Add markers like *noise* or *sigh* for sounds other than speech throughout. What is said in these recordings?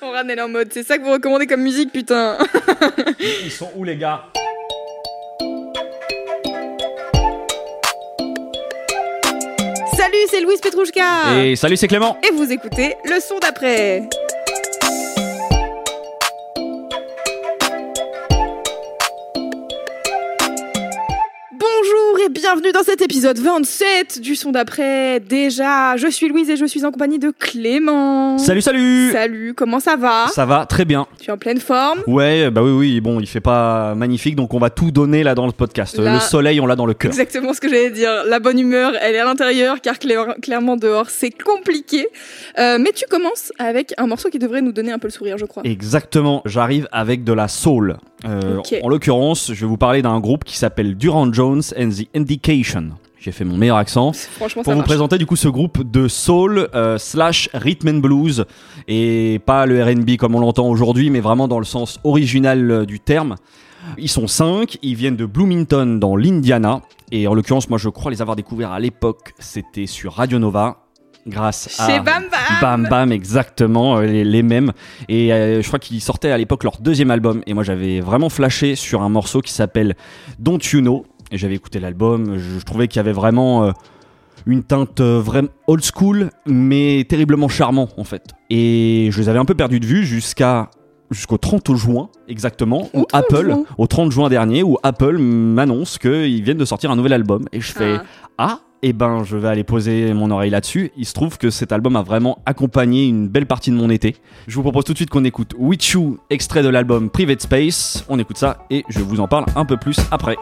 On ramène en mode, c'est ça que vous recommandez comme musique, putain. Ils sont où les gars? Salut, c'est Louise Petrouchka. Et salut, c'est Clément. Et vous écoutez le son d'après. Bienvenue dans cet épisode 27 du son d'après. Déjà, je suis Louise et je suis en compagnie de Clément. Salut, salut. Salut, comment ça va? Ça va très bien. Tu es en pleine forme? Ouais, bah oui, oui. Bon, il fait pas magnifique, donc on va tout donner là dans le podcast. Le soleil, on l'a dans le cœur. Exactement ce que j'allais dire. La bonne humeur, elle est à l'intérieur, car clair- clairement dehors, c'est compliqué. Euh, mais tu commences avec un morceau qui devrait nous donner un peu le sourire, je crois. Exactement. J'arrive avec de la soul. Euh. En l'occurrence, je vais vous parler d'un groupe qui s'appelle Durand Jones and the Indication. J'ai fait mon meilleur accent. Franchement, Pour vous marche. présenter du coup ce groupe de soul euh, slash rhythm and blues et pas le R&B comme on l'entend aujourd'hui, mais vraiment dans le sens original euh, du terme. Ils sont cinq, ils viennent de Bloomington dans l'Indiana et en l'occurrence moi je crois les avoir découverts à l'époque, c'était sur Radio Nova grâce à Chez Bam Bam. Bam Bam exactement euh, les, les mêmes. Et euh, je crois qu'ils sortaient à l'époque leur deuxième album. Et moi j'avais vraiment flashé sur un morceau qui s'appelle Don't You Know. Et j'avais écouté l'album. Je, je trouvais qu'il y avait vraiment euh, une teinte euh, vraiment old school mais terriblement charmant en fait. Et je les avais un peu perdus de vue jusqu'à jusqu'au 30 juin exactement où 30 Apple juin. au 30 juin dernier où Apple m'annonce qu'ils viennent de sortir un nouvel album. Et je fais Ah. ah, et ben je vais aller poser mon oreille là-dessus. Il se trouve que cet album a vraiment accompagné une belle partie de mon été. Je vous propose tout de suite qu'on écoute With You, extrait de l'album Private Space. On écoute ça et je vous en parle un peu plus après.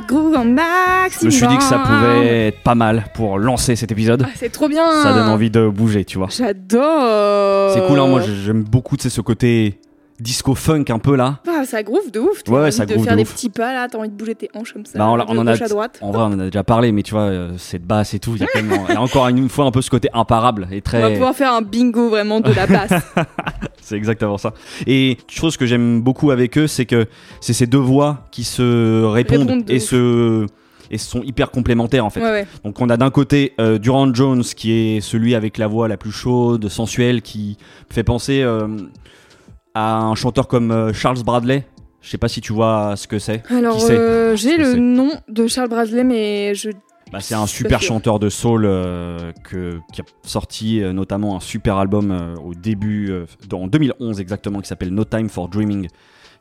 Groove un je me suis dit que ça pouvait être pas mal pour lancer cet épisode. Ah, c'est trop bien. Ça donne envie de bouger, tu vois. J'adore. C'est cool, hein. moi j'aime beaucoup tu sais, ce côté disco funk un peu là. Ah, ça groove de ouf. Ouais, envie ça de groove faire de des ouf. petits pas là, t'as envie de bouger tes hanches comme ça. Bah, on, de on en a, à droite. en vrai, on en a déjà parlé, mais tu vois, euh, cette basse et tout, il y a *laughs* quand même, il y a encore une fois un peu ce côté imparable et On va très. pouvoir faire un bingo vraiment de la *laughs* basse. C'est exactement ça. Et chose que j'aime beaucoup avec eux, c'est que c'est ces deux voix qui se répondent Répondent de et ouf. se et sont hyper complémentaires en fait. ouais, ouais. Donc on a d'un côté euh, Durand Jones qui est celui avec la voix la plus chaude, sensuelle, qui fait penser euh, à un chanteur comme euh, Charles Bradley. Je sais pas si tu vois ce que c'est. Alors, euh, j'ai le nom de Charles Bradley, mais je Bah, c'est un super chanteur de soul euh, que, qui a sorti euh, notamment un super album au début, en 2011 exactement, qui s'appelle No Time for Dreaming.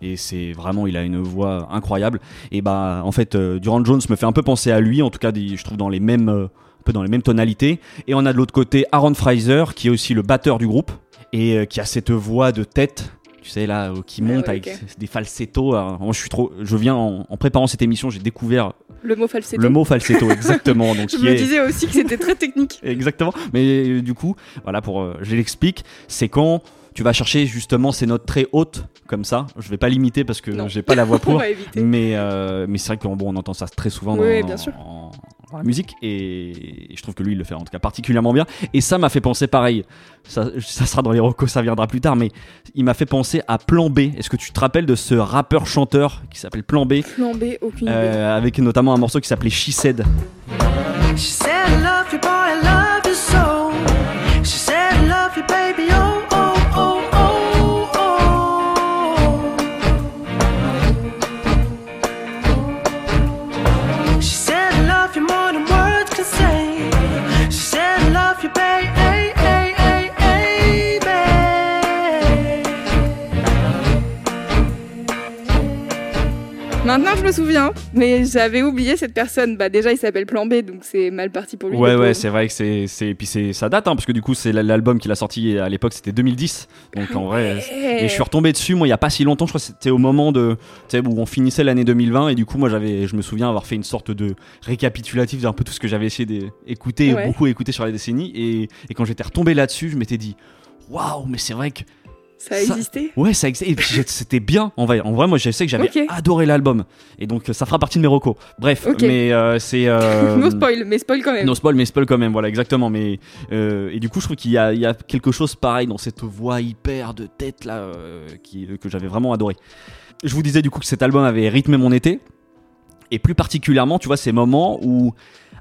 Et c'est vraiment, il a une voix incroyable. Et bah, en fait, Durand Jones me fait un peu penser à lui, en tout cas, je trouve dans les mêmes, un peu dans les mêmes tonalités. Et on a de l'autre côté Aaron Fraser, qui est aussi le batteur du groupe et qui a cette voix de tête. Tu sais là, euh, qui monte ouais, avec des falsettos. Alors, moi, je suis trop. Je viens en, en préparant cette émission, j'ai découvert Le mot falsetto. le mot falsetto exactement. *laughs* Donc Je qui me est- disais aussi que c'était très technique. *laughs* Exactement. Mais euh, du coup, voilà, pour, euh, je l'explique, c'est quand tu vas chercher justement ces notes très hautes, comme ça. Je vais pas l'imiter parce que j'ai pas la voix *laughs* On pour. va éviter. mais euh, mais c'est vrai qu'on bon, on entend ça très souvent dans, Oui, bien sûr. en- dans la musique et, et je trouve que lui il le fait en tout cas particulièrement bien. Et ça m'a fait penser pareil. Ça, ça sera dans les recos, ça viendra plus tard, mais il m'a fait penser à Plan B. Est-ce que tu te rappelles de ce rappeur chanteur qui s'appelle Plan B, Plan B, aucune idée. euh, avec notamment un morceau qui s'appelait She Said. She said, I love Maintenant, je me souviens, mais j'avais oublié cette personne. Bah, déjà, il s'appelle Plan B, donc c'est mal parti pour lui. Ouais, ouais, c'est vrai que c'est, c'est, puis c'est, ça date, hein, parce que du coup, c'est l'album qu'il a sorti à l'époque, c'était 2010. Donc en vrai, Ouais. et je suis retombé dessus, moi, il y a pas si longtemps, je crois que c'était au moment de, où on finissait l'année 2020, et du coup, moi, j'avais, je me souviens avoir fait une sorte de récapitulatif d'un peu tout ce que j'avais essayé d'écouter, Ouais. beaucoup écouté sur la décennie, et, et quand j'étais retombé là-dessus, je m'étais dit, waouh, mais c'est vrai que Ça a ça- existé. Ouais, ça puis j'ai- c'était bien. En vrai, en vrai, moi, je sais que j'avais adoré l'album. Et donc, ça fera partie de mes recos. Bref, mais euh, c'est. euh, *laughs* No spoil, mais spoil quand même. No spoil, mais spoil quand même, voilà, exactement. Mais euh, et du coup, je trouve qu'il y a, y a quelque chose pareil dans cette voix hyper de tête là, euh, qui, que j'avais vraiment adoré. Je vous disais du coup que cet album avait rythmé mon été, et plus particulièrement, tu vois, ces moments où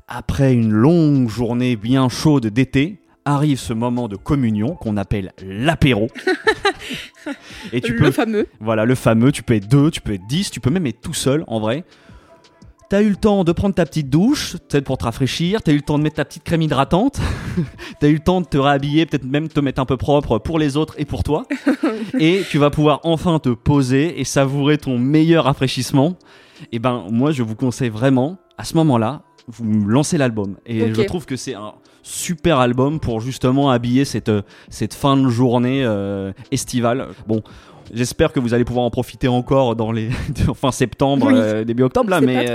après une longue journée bien chaude d'été, arrive ce moment de communion qu'on appelle l'apéro. *laughs* et tu le peux fameux. voilà, le fameux, tu peux être deux, tu peux être dix, tu peux même être tout seul en vrai. T'as eu le temps de prendre ta petite douche, peut-être pour te rafraîchir, t'as eu le temps de mettre ta petite crème hydratante, *laughs* t'as eu le temps de te réhabiller, peut-être même te mettre un peu propre pour les autres et pour toi. *laughs* et tu vas pouvoir enfin te poser et savourer ton meilleur rafraîchissement. Et ben, moi, je vous conseille vraiment, à ce moment-là, vous lancez l'album. Et je trouve que c'est un super album pour justement habiller cette, euh, cette fin de journée euh, estivale. Bon, j'espère que vous allez pouvoir en profiter encore dans les *laughs* fin septembre, Oui. euh, début octobre là, mais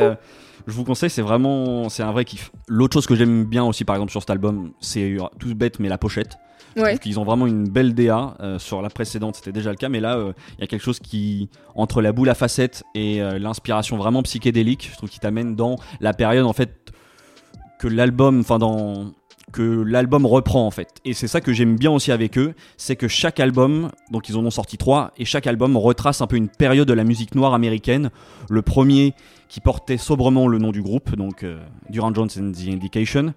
je vous conseille, c'est vraiment, c'est un vrai kiff. L'autre chose que j'aime bien aussi, par exemple, sur cet album, c'est euh, tout bête, mais la pochette. Ouais. qu'ils ont vraiment une belle DA. euh, sur la précédente, c'était déjà le cas, mais là, euh, il y a quelque chose qui, entre la boule à facettes et euh, l'inspiration vraiment psychédélique, je trouve qu'il t'amène dans la période en fait que l'album, enfin dans que l'album reprend en fait. Et c'est ça que j'aime bien aussi avec eux, c'est que chaque album, donc ils en ont sorti trois, et chaque album retrace un peu une période de la musique noire américaine. Le premier qui portait sobrement le nom du groupe, donc euh, Durand Jones and the Indication,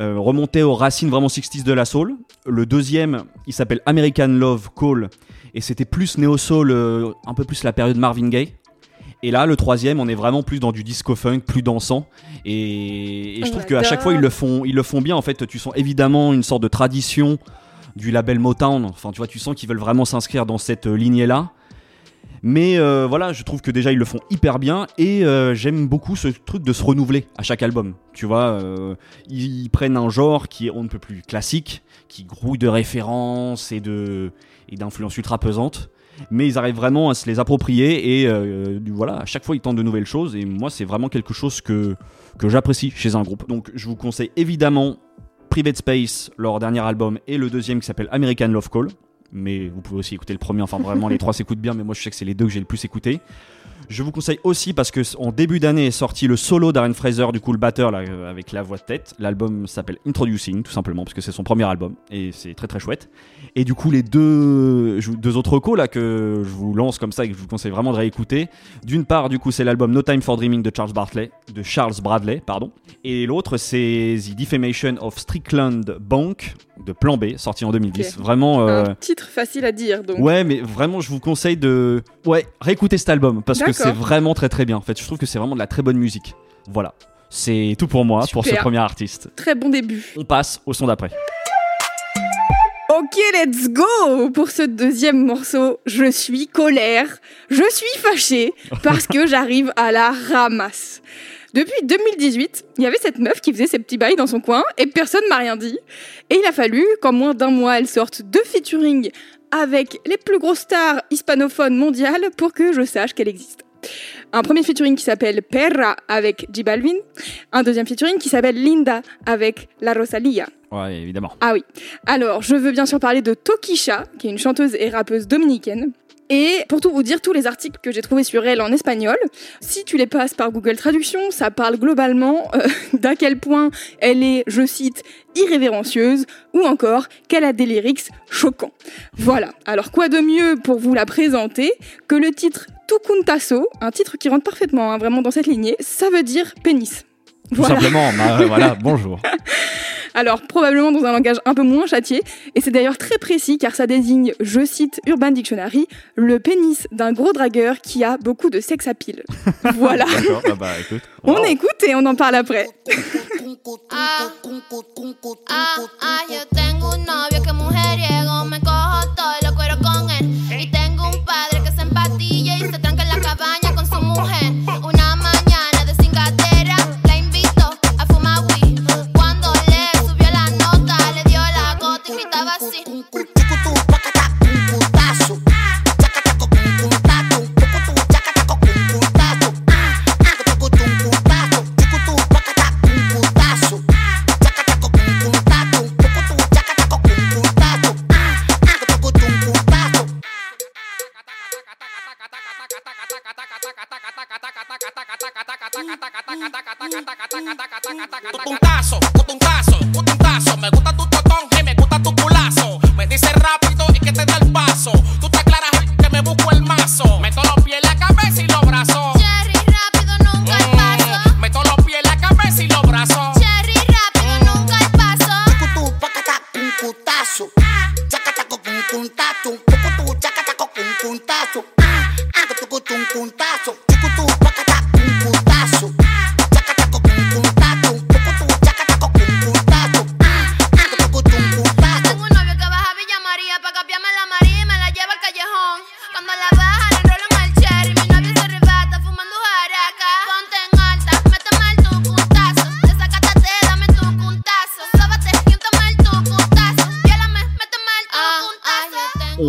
euh, remontait aux racines vraiment 60s de la soul. Le deuxième, il s'appelle American Love Call, et c'était plus néo-soul, euh, un peu plus la période Marvin Gaye. Et là, le troisième, on est vraiment plus dans du disco funk, plus dansant. Et, je trouve qu'à chaque fois, ils le font, ils le font bien. En fait, tu sens évidemment une sorte de tradition du label Motown. Enfin, tu vois, tu sens qu'ils veulent vraiment s'inscrire dans cette euh, lignée-là. Mais euh, voilà, je trouve que déjà ils le font hyper bien et euh, j'aime beaucoup ce truc de se renouveler à chaque album. Tu vois, ils, ils prennent un genre qui est on ne peut plus classique, qui grouille de références et et d'influences ultra pesantes, mais ils arrivent vraiment à se les approprier et euh, du- voilà, à chaque fois ils tentent de nouvelles choses et moi c'est vraiment quelque chose que que j'apprécie chez un groupe. Donc je vous conseille évidemment Private Space, leur dernier album, et le deuxième qui s'appelle American Love Call. Mais vous pouvez aussi écouter le premier, enfin vraiment les trois *laughs* s'écoutent bien, mais moi je sais que c'est les deux que j'ai le plus écouté. Je vous conseille aussi parce que en début d'année est sorti le solo d'Aaron Fraser, du coup le batteur là, euh, avec la voix de tête. L'album s'appelle Introducing, tout simplement, parce que c'est son premier album et c'est très très chouette. Et du coup les deux, deux autres recos là que je vous lance comme ça et que je vous conseille vraiment de réécouter. D'une part, du coup, c'est l'album No Time for Dreaming de Charles Bartley, de Charles Bradley, pardon. Et l'autre, c'est The Defamation of Strickland Bank de Plan B, sorti en 2010. Ok. Vraiment. euh, Un titre facile à dire, donc. Ouais, mais vraiment, je vous conseille de ouais réécouter cet album parce que c'est vraiment très très bien. En fait, je trouve que c'est vraiment de la très bonne musique. Voilà. C'est tout pour moi, pour ce premier artiste. Très bon début. On passe au son d'après. Ok, let's go Pour ce deuxième morceau, je suis colère, je suis fâchée parce que j'arrive à la ramasse. Depuis 2018, il y avait cette meuf qui faisait ses petits bails dans son coin et personne m'a rien dit. Et il a fallu qu'en moins d'un mois, elle sorte deux featuring avec les plus grosses stars hispanophones mondiales pour que je sache qu'elle existe. Un premier featuring qui s'appelle Perra avec J Balvin, un deuxième featuring qui s'appelle Linda avec La Rosalia. Ouais, évidemment. Ah oui. Alors, je veux bien sûr parler de Tokisha, qui est une chanteuse et rappeuse dominicaine. Et pour tout vous dire, tous les articles que j'ai trouvés sur elle en espagnol, si tu les passes par Google Traduction, ça parle globalement euh, *laughs* d'à quel point elle est, je cite, irrévérencieuse, ou encore qu'elle a des lyrics choquants. Voilà. Alors quoi de mieux pour vous la présenter que le titre Tukuntaso, un titre qui rentre parfaitement hein, vraiment dans cette lignée, ça veut dire pénis. Tout simplement, *laughs* bah, voilà, bonjour. *laughs* Alors, probablement dans un langage un peu moins châtié, et c'est d'ailleurs très précis car ça désigne, je cite Urban Dictionary, le pénis d'un gros dragueur qui a beaucoup de sex appeal. *laughs* voilà. D'accord, bah, bah, écoute. On Wow. écoute et on en parle après. Ah, ah, ah, yo tengo un novio que es mujeriego, me cojo todo lo cuero con él.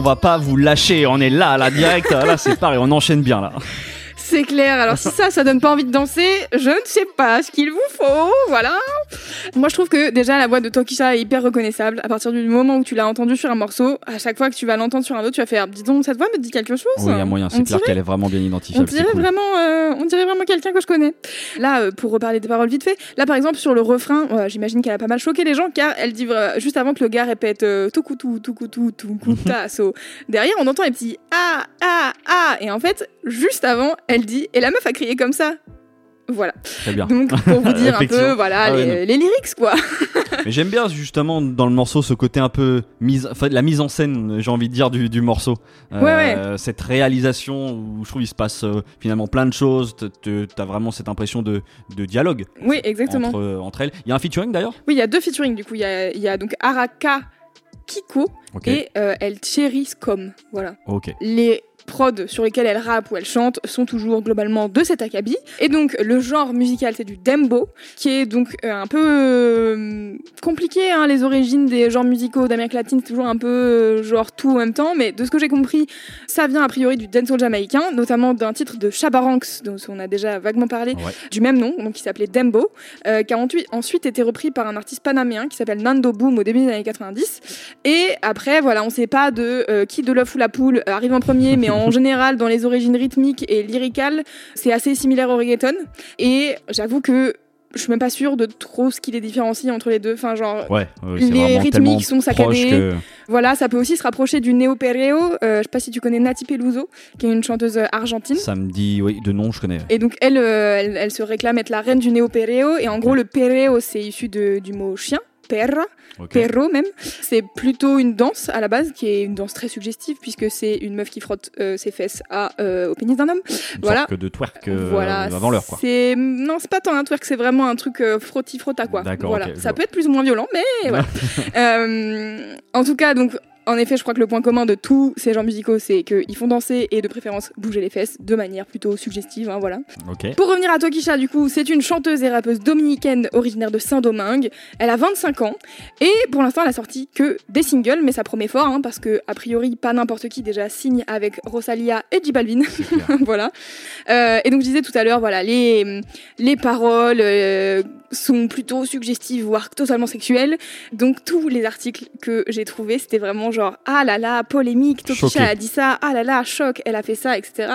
Va pas vous lâcher, on est là, là, direct. Là, c'est pareil, on enchaîne bien, là. C'est clair. Alors si ça, ça donne pas envie de danser, je ne sais pas ce qu'il vous faut. Voilà. Moi, je trouve que déjà la voix de Tokisha est hyper reconnaissable. À partir du moment où tu l'as entendue sur un morceau, à chaque fois que tu vas l'entendre sur un autre, tu vas faire. Dis donc, cette voix me dit quelque chose. Oui, il y a moyen, On c'est clair qu'elle est vraiment bien On identifiable. c'est dirait cool. vraiment, euh, on dirait vraiment quelqu'un que je connais. Là, euh, pour reparler des paroles vite fait, là par exemple sur le refrain, euh, j'imagine qu'elle a pas mal choqué les gens car elle dit juste avant que le gars répète euh, tukutu tukutu tukutaso. *laughs* Derrière, on entend les petits ah ah ah et en fait, juste avant, elle dit et la meuf a crié comme ça. Voilà. Très bien. Donc pour vous *laughs* dire un peu, voilà, Ah ouais, les, les lyrics quoi. *laughs* Mais j'aime bien justement dans le morceau ce côté un peu mise, enfin, la mise en scène, j'ai envie de dire du, du morceau. Euh, Ouais, Cette réalisation où je trouve il se passe euh, finalement plein de choses. T'as vraiment cette impression de, de dialogue Oui, exactement. entre, entre elles. Il y a un featuring d'ailleurs? Oui, il y a deux featuring du coup. Il y a, il y a donc Araka Kiko et euh, El Cherry Scum. Voilà. Ok. les prods sur lesquels elle rappe ou elle chante sont toujours globalement de cet acabit. Et donc le genre musical c'est du dembo, qui est donc euh, un peu euh, compliqué. Hein, les origines des genres musicaux d'Amérique latine c'est toujours un peu euh, genre tout en même temps. Mais de ce que j'ai compris, ça vient a priori du dancehall jamaïcain, notamment d'un titre de Shabba Ranks dont on a déjà vaguement parlé, Ouais. du même nom, donc qui s'appelait Dembo, qui a ensuite, été repris par un artiste panaméen qui s'appelle Nando Boom au début des années 90. Et après, voilà, on sait pas de qui de l'œuf ou la poule arrive en premier, mais en général, dans les origines rythmiques et lyricales, c'est assez similaire au reggaeton. Et j'avoue que je suis même pas sûre de trop ce qui les différencie entre les deux. Enfin, genre, Ouais. ouais, c'est Les rythmiques sont saccadés. que- voilà, ça peut aussi se rapprocher du néo perreo. Euh, je sais pas si tu connais Nati Peluso, qui est une chanteuse argentine. Ça me dit, oui, de nom, je connais. Et donc elle, euh, elle, elle se réclame être la reine du néo perreo. Et en gros, le perreo, c'est issu de- du mot chien. Perra. Perro même. C'est plutôt une danse à la base, qui est une danse très suggestive, puisque c'est une meuf qui frotte euh, ses fesses à, euh, au pénis d'un homme. Une Voilà. sorte que de twerk euh, voilà, avant l'heure, quoi. C'est non, c'est pas tant un twerk, c'est vraiment un truc frotti frotta quoi. D'accord, Voilà, ça peut être plus ou moins violent, mais *laughs* voilà. En tout cas, donc. En effet, je crois que le point commun de tous ces genres musicaux, c'est qu'ils font danser et de préférence bouger les fesses de manière plutôt suggestive, hein, voilà. Pour revenir à Tokisha, du coup, c'est une chanteuse et rappeuse dominicaine originaire de Saint-Domingue. Elle a 25 ans et pour l'instant, elle a sorti que des singles, mais ça promet fort hein, parce que, a priori, pas n'importe qui déjà signe avec Rosalia et J Balvin. *laughs* voilà. Euh, et donc, je disais tout à l'heure, voilà, les, les paroles euh, sont plutôt suggestives, voire totalement sexuelles. Donc, tous les articles que j'ai trouvés, c'était vraiment genre, ah là là, polémique, Choqué. a dit ça, ah là là, choc, elle a fait ça, etc.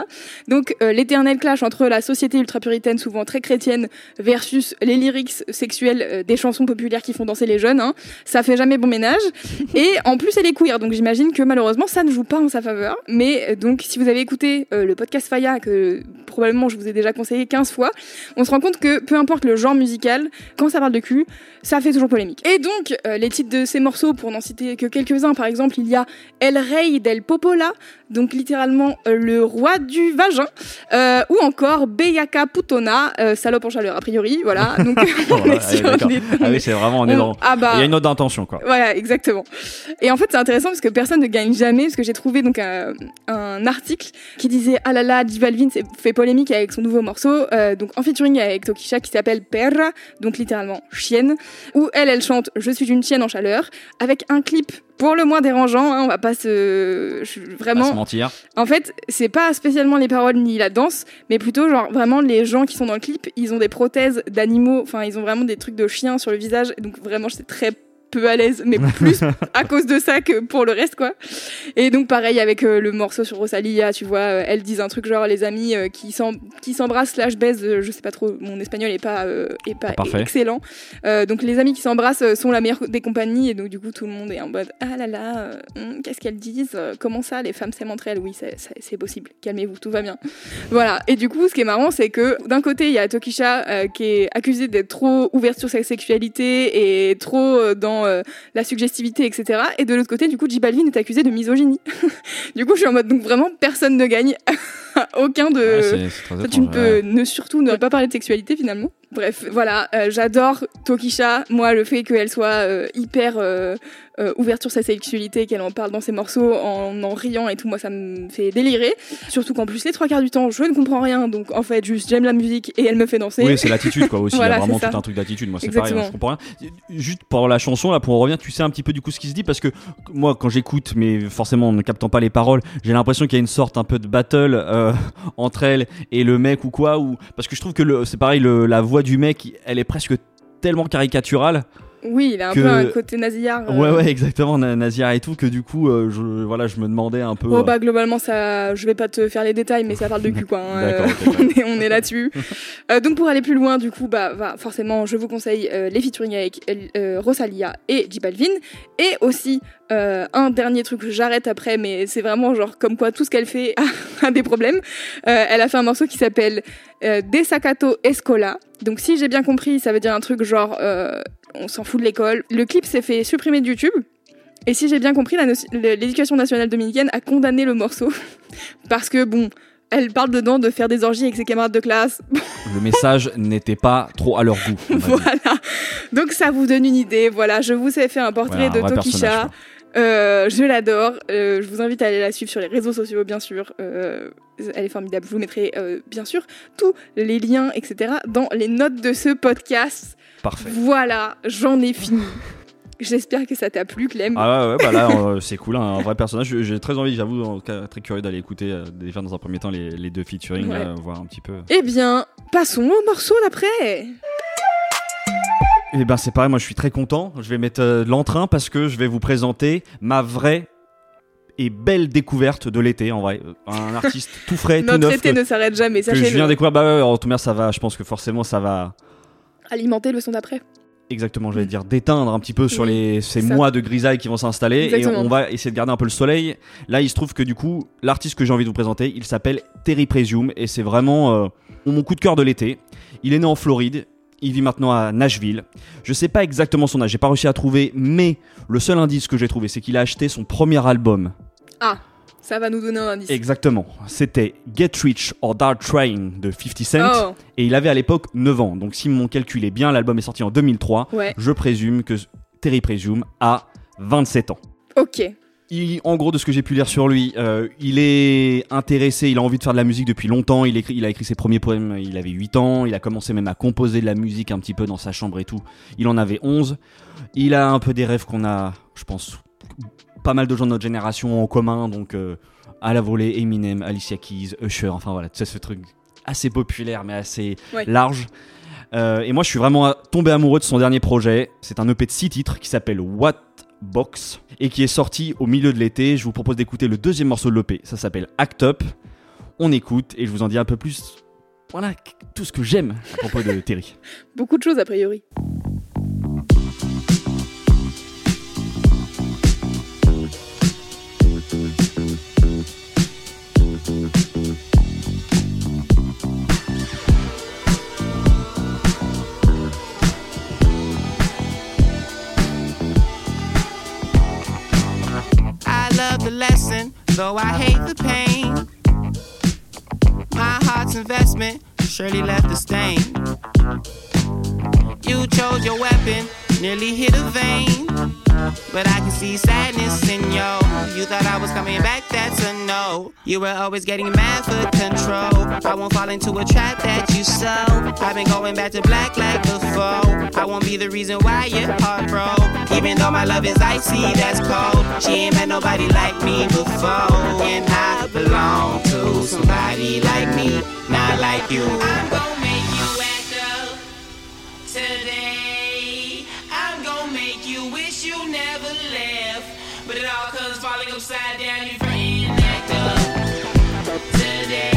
Donc euh, l'éternel clash entre la société ultra-puritaine, souvent très chrétienne, versus les lyrics sexuels euh, des chansons populaires qui font danser les jeunes, hein, ça fait jamais bon ménage. *laughs* Et en plus, elle est queer, donc j'imagine que malheureusement, ça ne joue pas en sa faveur. Mais euh, donc, si vous avez écouté le podcast Faya, que probablement je vous ai déjà conseillé 15 fois, on se rend compte que peu importe le genre musical, quand ça parle de cul, ça fait toujours polémique. Et donc, euh, les titres de ces morceaux, pour n'en citer que quelques-uns, par exemple, il y a El Rey del Popola, donc littéralement euh, le roi du vagin, euh, ou encore Beyaka Putona, euh, salope en chaleur, a priori, voilà. *laughs* Donc, on Voilà, est sur d'accord. des- Ah oui, c'est vraiment, on est on- dans. Ah bah, Il y a une note d'intention, quoi. voilà, exactement. Et en fait, c'est intéressant parce que personne ne gagne jamais, parce que j'ai trouvé donc un, un article qui disait ah là là, s'est fait polémique avec son nouveau morceau, euh, donc en featuring avec Tokisha qui s'appelle Perra, donc littéralement chienne, où elle, elle chante Je suis une chienne en chaleur, avec un clip pour le moins dérangeant, hein, on va pas se, je- Pas se vraiment. mentir. En fait, c'est pas spécialement les paroles ni la danse, mais plutôt genre vraiment les gens qui sont dans le clip, ils ont des prothèses d'animaux, enfin ils ont vraiment des trucs de chiens sur le visage, donc vraiment c'est très peu à l'aise, mais *laughs* plus à cause de ça que pour le reste quoi. Et donc pareil avec euh, le morceau sur Rosalia, tu vois, euh, elles disent un truc genre les amis euh, qui s'em- qui s'embrassent slash baise, euh, je sais pas trop, mon espagnol est pas est pas Parfait. excellent. Donc les amis qui s'embrassent sont la meilleure des compagnies et donc du coup tout le monde est en mode ah là là, hum, qu'est-ce qu'elles disent Comment ça les femmes s'aiment entre elles? Oui, c'est- possible. Calmez-vous, tout va bien. Voilà. Et du coup, ce qui est marrant, c'est que d'un côté, il y a Tokisha qui est accusée d'être trop ouverte sur sa sexualité et trop euh, dans euh, la suggestivité, etc. Et de l'autre côté, du coup, J Balvin est accusé de misogynie. *laughs* du coup, je suis en mode donc vraiment personne ne gagne. *laughs* Aucun de. Ouais, très Toi, tu ne peux ouais. ne surtout ne pas parler de sexualité finalement. Bref, voilà, euh, j'adore Tokisha. Moi, le fait qu'elle soit euh, hyper euh, euh, ouverte sur sa sexualité, qu'elle en parle dans ses morceaux en en riant et tout, moi, ça me fait délirer. Surtout qu'en plus, les trois quarts du temps, je ne comprends rien. Donc, en fait, juste j'aime la musique et elle me fait danser. Oui, c'est l'attitude quoi aussi. Voilà, il y a vraiment tout un truc d'attitude. Moi, c'est pareil, hein, je comprends rien. Juste pour la chanson, là, pour en revenir, tu sais un petit peu du coup ce qui se dit parce que moi, quand j'écoute, mais forcément en ne captant pas les paroles, j'ai l'impression qu'il y a une sorte un peu de battle *laughs* entre elle et le mec ou quoi. Ou parce que je trouve que c'est pareil, le- la voix du mec, elle est presque tellement caricaturale. Oui, il a un que- peu un côté nasillard. euh. Ouais, ouais, exactement, na- Nazia et tout, que du coup, euh, je, voilà, je me demandais un peu. Oh bah globalement ça, je vais pas te faire les détails mais ça parle de cul quoi. hein, euh, *laughs* on est on est là-dessus. *laughs* Donc pour aller plus loin du coup bah, bah, forcément je vous conseille les featuring avec Rosalia et J Balvin et aussi un dernier truc que j'arrête après mais c'est vraiment genre comme quoi tout ce qu'elle fait a, *laughs* des problèmes. Elle a fait un morceau qui s'appelle Desacato Escola. Donc si j'ai bien compris ça veut dire un truc genre on s'en fout de l'école. Le clip s'est fait supprimer de YouTube. Et si j'ai bien compris, l'éducation nationale dominicaine a condamné le morceau. *laughs* Parce que, bon, elle parle dedans de faire des orgies avec ses camarades de classe. *laughs* Le message n'était pas trop à leur goût. voilà. Donc ça vous donne une idée. Voilà, je vous ai fait un portrait Voilà, de Tokisha. Euh, je l'adore. Euh, je vous invite à aller la suivre sur les réseaux sociaux, bien sûr. Euh, elle est formidable. Je vous mettrai, bien sûr, tous les liens, etc., dans les notes de ce podcast. Parfait. Voilà, j'en ai fini. J'espère que ça t'a plu, Clem. Ah ouais, ouais, bah là, euh, c'est cool, hein, un vrai personnage. J'ai- très envie, j'avoue, en tout cas, très curieux d'aller écouter euh, déjà dans un premier temps les, les deux featuring, Ouais. là, voir un petit peu. Eh bien, passons au morceau d'après. Et ben c'est pareil, moi je suis très content. Je vais mettre euh, l'entrain parce que je vais vous présenter ma vraie et belle découverte de l'été en vrai. Euh, Un artiste tout frais, tout Notre neuf été que, ne s'arrête jamais, que je viens découvrir. Bah ouais, en tout cas ça va, je pense que forcément ça va Alimenter le son d'après. exactement, j'allais dire d'éteindre un petit peu sur Oui, les ces ça. mois de grisaille qui vont s'installer et on va essayer de garder un peu le soleil. Là, il se trouve que du coup, l'artiste que j'ai envie de vous présenter, il s'appelle Terry Presume et c'est vraiment euh, mon coup de cœur de l'été. Il est né en Floride. Il vit maintenant à Nashville. Je sais pas exactement son âge, j'ai pas réussi à trouver, mais le seul indice que j'ai trouvé, c'est qu'il a acheté son premier album. Ah, ça va nous donner un indice. Exactement. C'était Get Rich or Die Trying de 50 Cent. Oh, Et il avait à l'époque 9 ans. Donc si mon calcul est bien, l'album est sorti en 2003. ouais. Je présume que Terry Presume a 27 ans. Ok. Il, en gros, de ce que j'ai pu lire sur lui, euh, il est intéressé, il a envie de faire de la musique depuis longtemps. Il, écrit, il a écrit ses premiers poèmes, il avait 8 ans. Il a commencé même à composer de la musique un petit peu dans sa chambre et tout. Il en avait 11. Il a un peu des rêves qu'on a, je pense, pas mal de gens de notre génération en commun. Donc, euh, à la volée, Eminem, Alicia Keys, Usher, enfin voilà, tu sais, ce truc assez populaire mais assez Ouais. large. Euh, et moi, je suis vraiment tombé amoureux de son dernier projet. C'est un EP de 6 titres qui s'appelle What Box et qui est sorti au milieu de l'été. Je vous propose d'écouter le deuxième morceau de l'EP. Ça s'appelle Act Up. On écoute et je vous en dis un peu plus. Voilà tout ce que j'aime à propos de *laughs* Terry. Beaucoup de choses a priori. Though I hate the pain. My heart's investment surely left a stain. You chose your weapon, nearly hit a vein. But I can see sadness in yo. You thought I was coming back, that's a no. You were always getting mad for control. I won't fall into a trap that you sow. I've been going back to black like before. I won't be the reason why your heart broke. Even though my love is icy, that's cold. She ain't met nobody like me before. And I belong to somebody like me, not like you. Falling upside down. You friend act up today.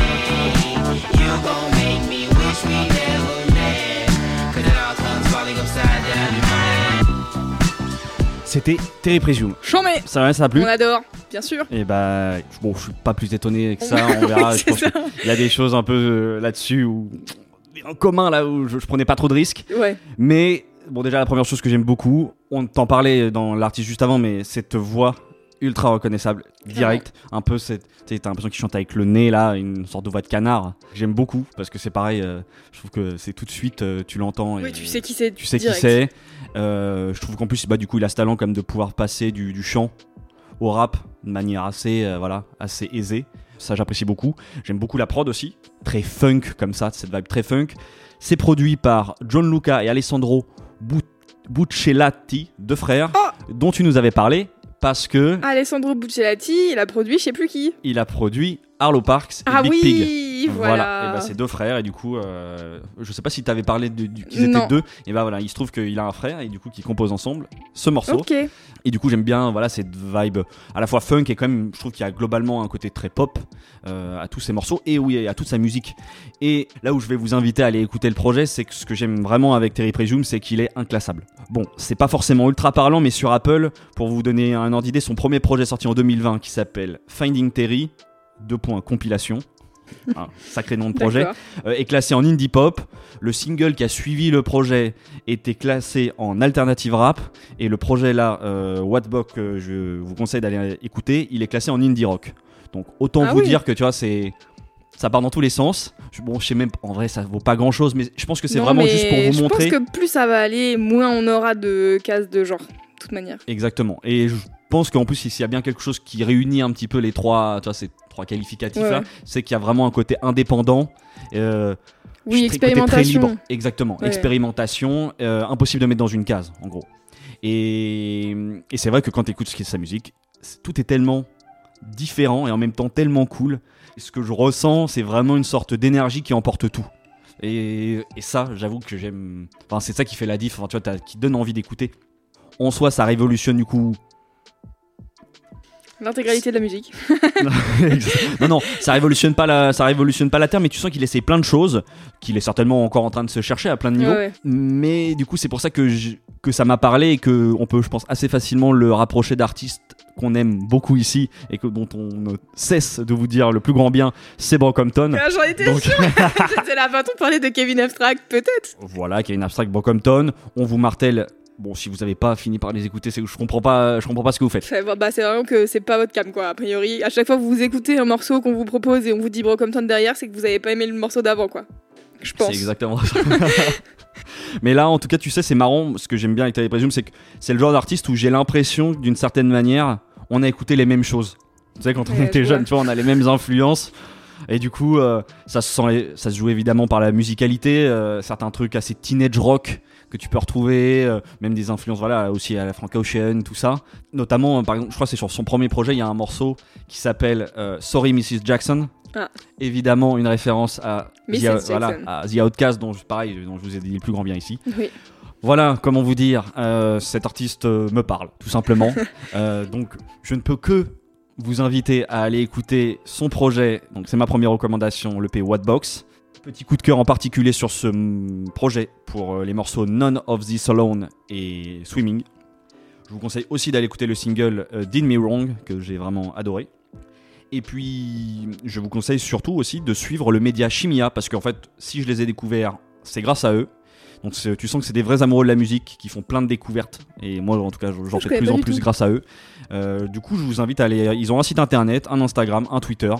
You gon' make me wish we never met. Cause it all comes falling upside down. You friend. C'était Terry Presume. Chambé Ça va, ça a plu On adore, bien sûr. Et bah, bon, je suis pas plus étonné que ça. On verra. *laughs* je C'est pense ça. qu'il y a des choses un peu euh, là-dessus où en commun là où je, je prenais pas trop de risques. Ouais. Mais bon, déjà la première chose que j'aime beaucoup, on t'en parlait dans l'artiste juste avant, mais cette voix ultra reconnaissable, direct, un peu cette, t'as l'impression qu'il chante avec le nez là, une sorte de voix de canard. J'aime beaucoup parce que c'est pareil, euh, je trouve que c'est tout de suite, euh, tu l'entends. Oui, tu sais qui c'est. tu sais qui c'est. Euh, je trouve qu'en plus, bah, du coup, il a ce talent comme de pouvoir passer du, du chant au rap de manière assez, voilà, assez aisée. Ça, j'apprécie beaucoup. J'aime beaucoup la prod aussi, très funk comme ça, cette vibe très funk. C'est produit par John Luca et Alessandro Buccellati, deux frères, Oh dont tu nous avais parlé parce que Alessandro Buccellati, il a produit je sais plus qui. il a produit Arlo Parks et Ah Big Pig. oui, voilà. Et bah, c'est deux frères et du coup, euh, je sais pas si t'avais parlé de, qu'ils étaient deux. Et bah voilà, il se trouve qu'il a un frère et du coup qui composent ensemble ce morceau. Et du coup j'aime bien voilà cette vibe à la fois funk et quand même je trouve qu'il y a globalement un côté très pop euh, à tous ces morceaux et oui à toute sa musique. Et là où je vais vous inviter à aller écouter le projet, c'est que ce que j'aime vraiment avec Terry Presume, c'est qu'il est inclassable. Bon, c'est pas forcément ultra parlant, mais sur Apple, pour vous donner un ordre d'idée, son premier projet sorti en 2020 qui s'appelle Finding Terry, deux points compilation. Un *laughs* sacré nom de projet euh, est classé en indie pop. Le single qui a suivi le projet était classé en alternative rap. Et le projet là, euh, Whatbox, que je vous conseille d'aller écouter, il est classé en indie rock. Donc autant Ah vous oui. dire que tu vois, c'est. Ça part dans tous les sens. Je- Bon, je sais même, en vrai, ça vaut pas grand chose, mais je pense que c'est vraiment juste pour vous je montrer. pense que plus ça va aller, moins on aura de cases de genre, de toute manière. Exactement. Et je pense qu'en plus, s'il y a bien quelque chose qui réunit un petit peu les trois, tu vois, ces trois qualificatifs là, Ouais. c'est qu'il y a vraiment un côté indépendant. euh, Oui, Très- côté très libre. Exactement. Ouais. Expérimentation, euh, impossible de mettre dans une case, en gros. Et, et c'est vrai que quand tu écoutes sa musique, tout est tellement différent et en même temps tellement cool. Et ce que je ressens, c'est vraiment une sorte d'énergie qui emporte tout. Et, et ça, j'avoue que j'aime. Enfin, c'est ça qui fait la diff, enfin, tu vois, qui donne envie d'écouter. En soi, ça révolutionne du coup L'intégralité de la musique. *laughs* non, non, ça révolutionne pas la, ça révolutionne pas la terre, mais tu sens qu'il essaie plein de choses, qu'il est certainement encore en train de se chercher à plein de niveaux. Ouais, ouais. Mais du coup, c'est pour ça que, je- que ça m'a parlé et que on peut, je pense, assez facilement le rapprocher d'artistes qu'on aime beaucoup ici et que, dont on ne cesse de vous dire le plus grand bien, c'est Brockhampton. Ah, J'en étais Donc- sûre. *laughs* J'étais là, va-t-on parler de Kevin Abstract Peut-être? Voilà, Kevin Abstract, Brockhampton. On vous martèle. Bon, si vous n'avez pas fini par les écouter, c'est je comprends pas, je comprends pas ce que vous faites. Enfin, bah, c'est vraiment que c'est pas votre cam, quoi, a priori. À chaque fois que vous écoutez un morceau qu'on vous propose et on vous dit Brockhampton derrière, c'est que vous avez pas aimé le morceau d'avant, quoi. Je pense. C'est exactement ça. *laughs* Mais là, en tout cas, tu sais, c'est marrant. Ce que j'aime bien avec Télé Présume, c'est que c'est le genre d'artiste où j'ai l'impression, d'une certaine manière, on a écouté les mêmes choses. Tu sais, quand on Ouais, était je jeune, vois. tu vois, on a les mêmes influences. Et du coup, euh, ça, se sent, ça se joue évidemment par la musicalité, euh, certains trucs assez teenage rock que tu peux retrouver, euh, même des influences, voilà, aussi à la Frank Ocean, tout ça. Notamment, euh, par exemple, je crois que c'est sur son premier projet, il y a un morceau qui s'appelle euh, Sorry Mrs. Jackson. Ah. Évidemment, une référence à Mrs. The, voilà, à The Outcast, dont je, pareil, dont je vous ai dit le plus grand bien ici. Oui. Voilà, comment vous dire, euh, cet artiste me parle, tout simplement. *laughs* Donc, je ne peux que vous inviter à aller écouter son projet. Donc, c'est ma première recommandation, le P Wattbox. Petit coup de cœur en particulier sur ce mm, projet pour euh, les morceaux None of This Alone et Swimming. Je vous conseille aussi d'aller écouter le single euh, Did Me Wrong, que j'ai vraiment adoré. Et puis, je vous conseille surtout aussi de suivre le média Chimia, parce qu'en fait, si je les ai découverts, c'est grâce à eux. Donc tu sens que c'est des vrais amoureux de la musique qui font plein de découvertes. Et moi, en tout cas, j'en Je fais de plus en plus tout. grâce à eux. Euh, du coup, je vous invite à aller. Ils ont un site internet, un Instagram, un Twitter.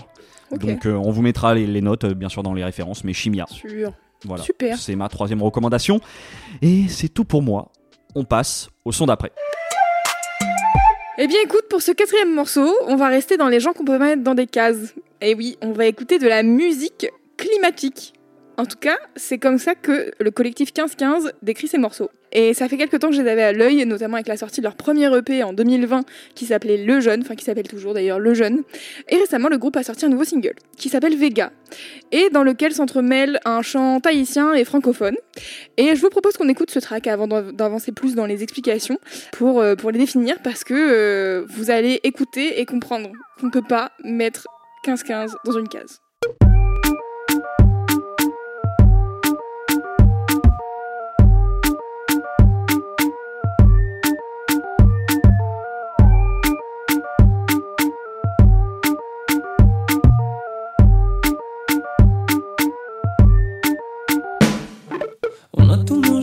Donc euh, on vous mettra les, les notes, euh, bien sûr, dans les références, mais Chimia. Sûr. Voilà. Super. C'est ma troisième recommandation. Et c'est tout pour moi. On passe au son d'après. Eh bien, écoute, pour ce quatrième morceau, on va rester dans les gens qu'on peut mettre dans des cases. Et oui, on va écouter de la musique climatique. En tout cas, c'est comme ça que le collectif 1515 décrit ces morceaux. Et ça fait quelques temps que je les avais à l'œil, notamment avec la sortie de leur premier EP en 2020 qui s'appelait Le Jeune, enfin qui s'appelle toujours d'ailleurs Le Jeune. Et récemment, le groupe a sorti un nouveau single qui s'appelle Vega, et dans lequel s'entremêle un chant tahitien et francophone. Et je vous propose qu'on écoute ce track avant d'av- d'avancer plus dans les explications pour, euh, pour les définir parce que euh, vous allez écouter et comprendre qu'on ne peut pas mettre 15-15 dans une case.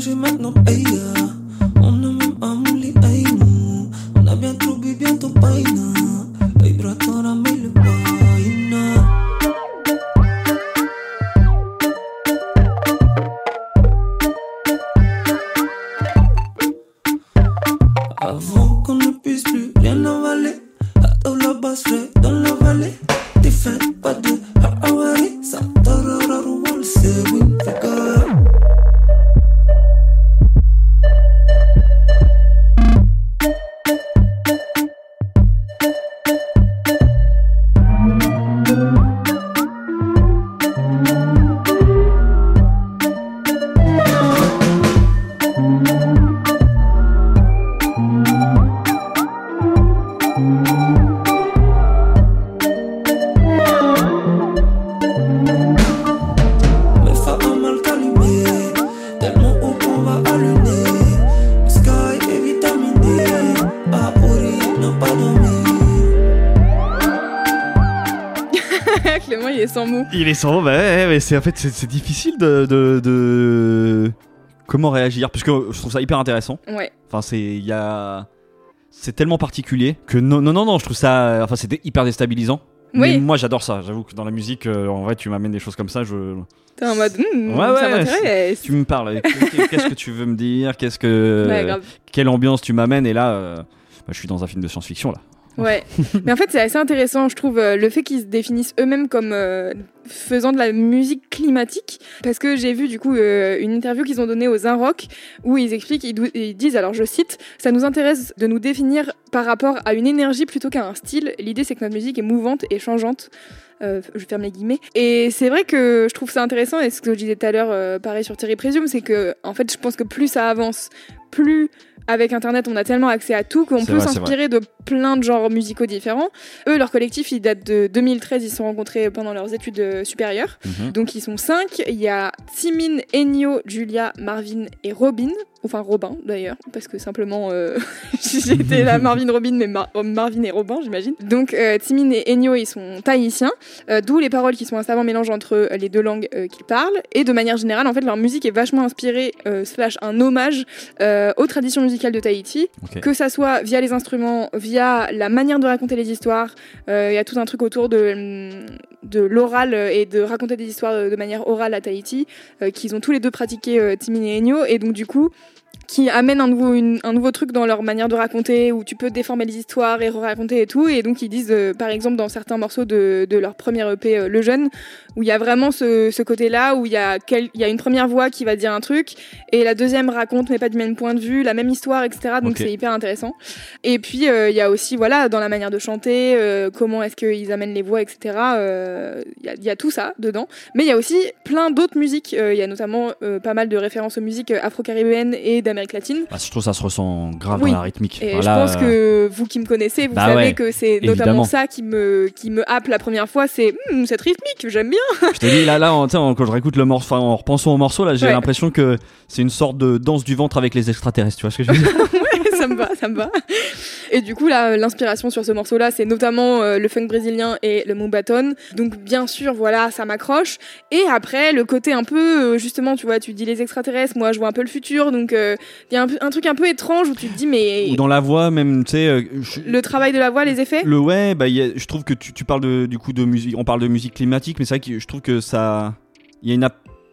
A tout mangé est sans mots. Il est sans, bah, ouais, mais c'est en fait c'est difficile de, de, de- comment réagir parce que je trouve ça hyper intéressant. Ouais. Enfin c'est il y a c'est tellement particulier que non non non non je trouve ça enfin c'était hyper déstabilisant. Mais moi j'adore ça. J'avoue que dans la musique euh, en vrai tu m'amènes des choses comme ça je T'es en mode, hmm, Ouais, ça ouais, m'intéresse. tu me parles. Qu'est-ce que tu veux me dire? Qu'est-ce que Ouais, grave. quelle ambiance tu m'amènes? Et là euh, bah, je suis dans un film de science-fiction là. Ouais, *laughs* mais en fait c'est assez intéressant, je trouve, euh, le fait qu'ils se définissent eux-mêmes comme euh, faisant de la musique climatique, parce que j'ai vu du coup euh, une interview qu'ils ont donnée aux Rock où ils expliquent, ils, disent, alors je cite, ça nous intéresse de nous définir par rapport à une énergie plutôt qu'à un style. L'idée c'est que notre musique est mouvante et changeante. Euh, je ferme les guillemets. Et c'est vrai que je trouve ça intéressant, et ce que je disais tout à l'heure, pareil sur Thierry Présume, c'est que en fait je pense que plus ça avance, plus avec Internet, on a tellement accès à tout qu'on peut s'inspirer de plein de genres musicaux différents. Eux, leur collectif, il date de 2013. Ils se sont rencontrés pendant leurs études euh, supérieures. Mhm. Donc, ils sont cinq. Il y a Timine, Ennio, Julia, Marvin et Robin. Enfin Robin d'ailleurs, parce que simplement euh, *laughs* j'étais la Marvin Robin, mais Mar- euh, Marvin et Robin, j'imagine. Donc euh, Timine et Ennio, ils sont tahitiens, euh, d'où les paroles qui sont un savant mélange entre euh, les deux langues euh, qu'ils parlent. Et de manière générale, en fait, leur musique est vachement inspirée, euh, slash un hommage euh, aux traditions musicales de Tahiti, que ça soit via les instruments, via la manière de raconter les histoires. Euh, Il y a tout un truc autour de, hum, de l'oral euh, et de raconter des histoires euh, de manière orale à Tahiti, euh, qu'ils ont tous les deux pratiqué Timine et Ennio, et donc du coup qui amènent un nouveau, une- un nouveau truc dans leur manière de raconter, où tu peux déformer les histoires et raconter et tout. Et donc ils disent, euh, par exemple, dans certains morceaux de, de leur premier EP, euh, Le Jeune, où il y a vraiment ce, ce côté-là, où il y, a quel- il y a une première voix qui va dire un truc, et la deuxième raconte, mais pas du même point de vue, la même histoire, etc. Donc c'est hyper intéressant. Et puis euh, il y a aussi, voilà, dans la manière de chanter, comment est-ce qu'ils amènent les voix, etc. Il y, a, il y a tout ça dedans. Mais il y a aussi plein d'autres musiques. Il y a notamment pas mal de références aux musiques afro-caribéennes et d'Amérique latine. Bah, je trouve que ça se ressent grave Oui. dans la rythmique. Et Voilà, je pense euh, que vous qui me connaissez, vous bah savez ouais, que c'est notamment ça qui me, qui me happe la première fois. C'est Hum, cette rythmique, j'aime bien. *laughs* Je te dis, là, là, quand je réécoute le morceau, en repensant au morceau, là, j'ai Ouais. l'impression que c'est une sorte de danse du ventre avec les extraterrestres, tu vois ce que je veux dire? *laughs* ça me va, ça me va. Et du coup, là, l'inspiration sur ce morceau-là, c'est notamment euh, le funk brésilien et le mumbaton. Donc, bien sûr, voilà, ça m'accroche. Et après, le côté un peu, euh, justement, tu vois, tu dis les extraterrestres, moi, je vois un peu le futur. Donc, euh, il y a un, truc un peu étrange où tu te dis, mais Ou dans la voix, même, tu sais. euh, le travail de la voix, les effets Le ouais, bah, a- je trouve que tu, tu parles de, du coup de musique, on parle de musique climatique, mais c'est vrai que je trouve que ça, il y a une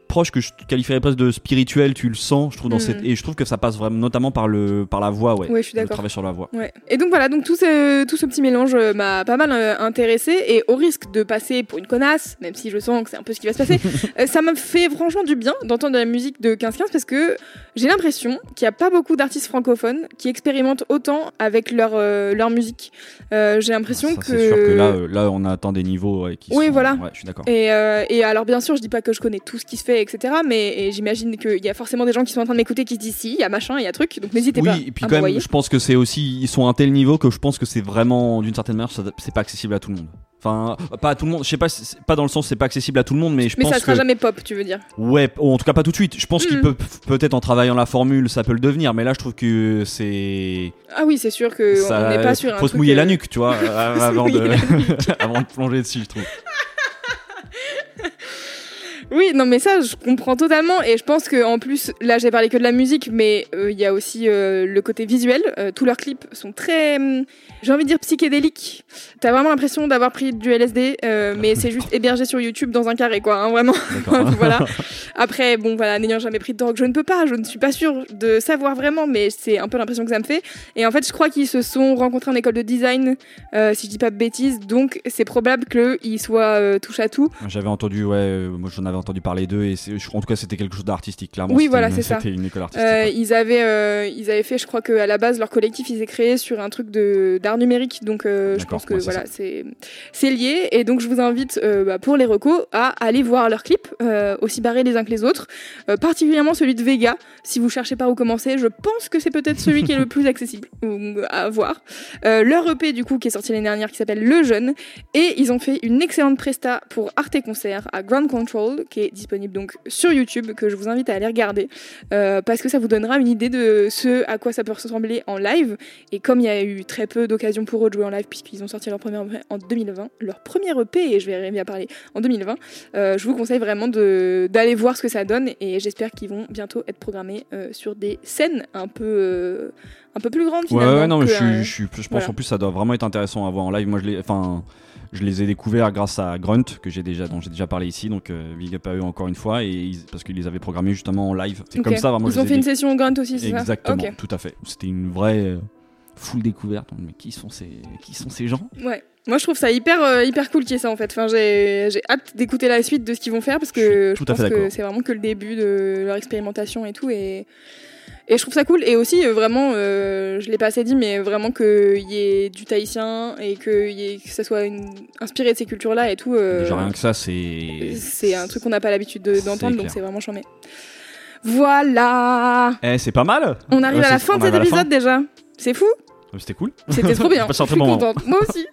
approche que je qualifierais presque de spirituelle, tu le sens, je trouve dans Mhm. cette, et je trouve que ça passe vraiment notamment par le, par la voix, ouais. Ouais, je suis d'accord. travail sur la voix. Ouais. Et donc voilà, donc tout ce, tout ce petit mélange euh, m'a pas mal euh, intéressé et au risque de passer pour une connasse, même si je sens que c'est un peu ce qui va se passer, *laughs* euh, ça m'a fait franchement du bien d'entendre de la musique de 15-15 parce que j'ai l'impression qu'il n'y a pas beaucoup d'artistes francophones qui expérimentent autant avec leur, euh, leur musique. J'ai l'impression Ça, que... C'est sûr que là, là, on atteint des niveaux ouais, qui Oui, sont- voilà. Je suis d'accord. Et, et alors bien sûr, je dis pas que je connais tout ce qui se fait, etc. Mais j'imagine qu'il y a forcément des gens qui sont en train de m'écouter qui se disent si, il y a machin, il y a truc. Donc n'hésitez pas Oui, et puis quand même, je pense que c'est aussi, ils sont à un tel niveau que je pense que c'est vraiment, d'une certaine manière, c'est pas accessible à tout le monde. Enfin, pas à tout le monde. Je sais pas, pas dans le sens c'est pas accessible à tout le monde, mais je Mais pense ça sera que jamais pop, tu veux dire. ouais, ou en tout cas pas tout de suite. Je pense qu'il Mhm. peut peut-être en travaillant la formule, ça peut le devenir, mais là je trouve que c'est Ah oui, c'est sûr que ça- on n'est pas sur un faut se mouiller euh, la nuque, tu vois, *laughs* avant de *laughs* avant de plonger dessus, je trouve. Oui, non, mais ça, je comprends totalement. Et je pense que en plus, là, j'ai parlé que de la musique, mais euh, il y a aussi euh, le côté visuel. Euh, tous leurs clips sont très, hum, j'ai envie de dire psychédéliques. T'as vraiment l'impression d'avoir pris du LSD, mais c'est juste hébergé sur YouTube dans un carré, quoi. hein, vraiment. *laughs* Voilà. Après, bon, voilà, n'ayant jamais pris de drogue, je ne peux pas. Je ne suis pas sûre de savoir vraiment, mais c'est un peu l'impression que ça me fait. Et en fait, je crois qu'ils se sont rencontrés en école de design, si je dis pas de bêtises. Donc, c'est probable qu'ils soient touche à tout. J'avais entendu, ouais, moi j'en avais entendu parler d'eux et en tout cas c'était quelque chose d'artistique, clairement. Oui, voilà, c'est ça. C'était une école artistique. Euh, ils avaient euh, ils avaient fait je crois que à la base leur collectif ils s'est créé sur un truc de d'art numérique donc euh, je pense que ouais, voilà c'est c'est lié et donc je vous invite bah, pour les recos à aller voir leurs clips aussi barrés les uns que les autres particulièrement celui de Vega si vous cherchez par où commencer je pense que c'est peut-être celui qui est le *laughs* plus accessible à voir leur EP du coup qui est sorti l'année dernière qui s'appelle Le Jeune et ils ont fait une excellente presta pour Arte Concert à Ground Control qui est disponible donc sur YouTube que je vous invite à aller regarder euh, parce que ça vous donnera une idée de ce à quoi ça peut ressembler en live. Et comme il y a eu très peu d'occasions pour eux de jouer en live, puisqu'ils ont sorti leur premier EP en 2020, leur premier EP, et je vais bien parler en 2020, euh, je vous conseille vraiment d'aller voir ce que ça donne. Et j'espère qu'ils vont bientôt être programmés euh, sur des scènes un peu, un peu plus grandes finalement. ouais, non, mais que je, suis- un- je, suis- je pense voilà. en plus ça doit vraiment être intéressant à voir en live. Moi, je les, enfin, je les ai découverts grâce à Grunt que j'ai déjà, dont j'ai déjà parlé ici, donc euh, big up à eux encore une fois, et ils- parce qu'ils les avaient programmés justement en live. C'est comme ça, vraiment. Ils ont fait ai une session Grunt aussi, c'est ça Exactement, tout à fait. C'était une vraie euh, full découverte. Mais qui sont ces, qui sont ces gens? Ouais. Moi, je trouve ça hyper, euh, hyper cool qu'il y ait ça en fait. Enfin, j'ai hâte d'écouter la suite de ce qu'ils vont faire parce que je, pense que c'est vraiment que le début de leur expérimentation et tout. Et, et je trouve ça cool. Et aussi, euh, vraiment, euh, je l'ai pas assez dit, mais vraiment qu'il y ait du tahitien et que, y ait, que ça soit une... inspiré de ces cultures-là et tout. euh, Déjà rien que ça, c'est. c'est un truc qu'on n'a pas l'habitude d'entendre, donc c'est vraiment charmé. Voilà Eh, c'est pas mal. On arrive Ouais, à la fin de cet épisode déjà. C'est fou C'était cool. C'était trop bien. *laughs* Je suis contente. Moi aussi.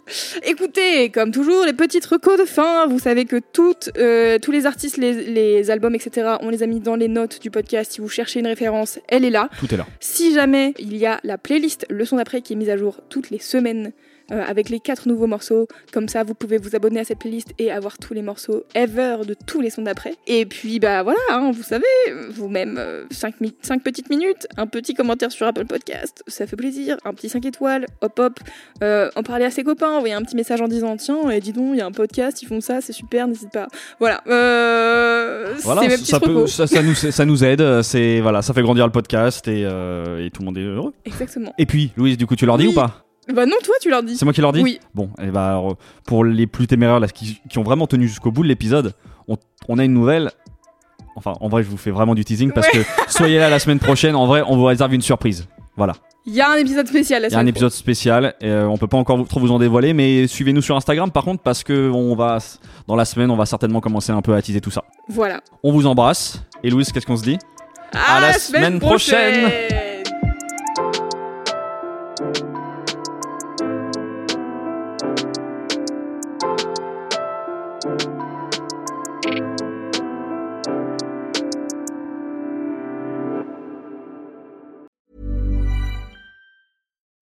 Écoutez, comme toujours, les petites recos de fin. Vous savez que toutes, euh, tous les artistes, les, les albums, etc., on les a mis dans les notes du podcast. Si vous cherchez une référence, elle est là. Tout est là. Si jamais il y a la playlist Leçon d'après qui est mise à jour toutes les semaines euh, avec les quatre nouveaux morceaux, comme ça vous pouvez vous abonner à cette playlist et avoir tous les morceaux ever de tous les sons d'après. Et puis bah voilà, hein, vous savez, vous-même 5 petites minutes, un petit commentaire sur Apple Podcast, ça fait plaisir, un petit 5 étoiles, hop hop, euh, en parler à ses copains, envoyer un petit message en disant tiens, et dis donc, il y a un podcast, ils font ça, c'est super, n'hésite pas. Voilà, euh, Voilà, mes ça, peut- recos. ça, ça nous, ça nous aide, c'est voilà, ça fait grandir le podcast et, euh, et tout le monde est heureux. Exactement. Et puis, Louise, du coup, tu leur dis Oui. ou pas? Bah non, toi tu leur dis. C'est moi qui leur dis Oui. Bon, et bah, alors, pour les plus téméraires là, qui, qui ont vraiment tenu jusqu'au bout de l'épisode, on, on a une nouvelle. Enfin, en vrai, je vous fais vraiment du teasing parce que soyez là la semaine prochaine. En vrai, on vous réserve une surprise. Voilà. Il y a un épisode spécial Il y a un épisode spécial. Et, euh, on peut pas encore vous- trop vous en dévoiler, mais suivez-nous sur Instagram par contre parce que on va dans la semaine, on va certainement commencer un peu à teaser tout ça. Voilà. On vous embrasse. Et Louise, qu'est-ce qu'on se dit? À, la semaine prochaine.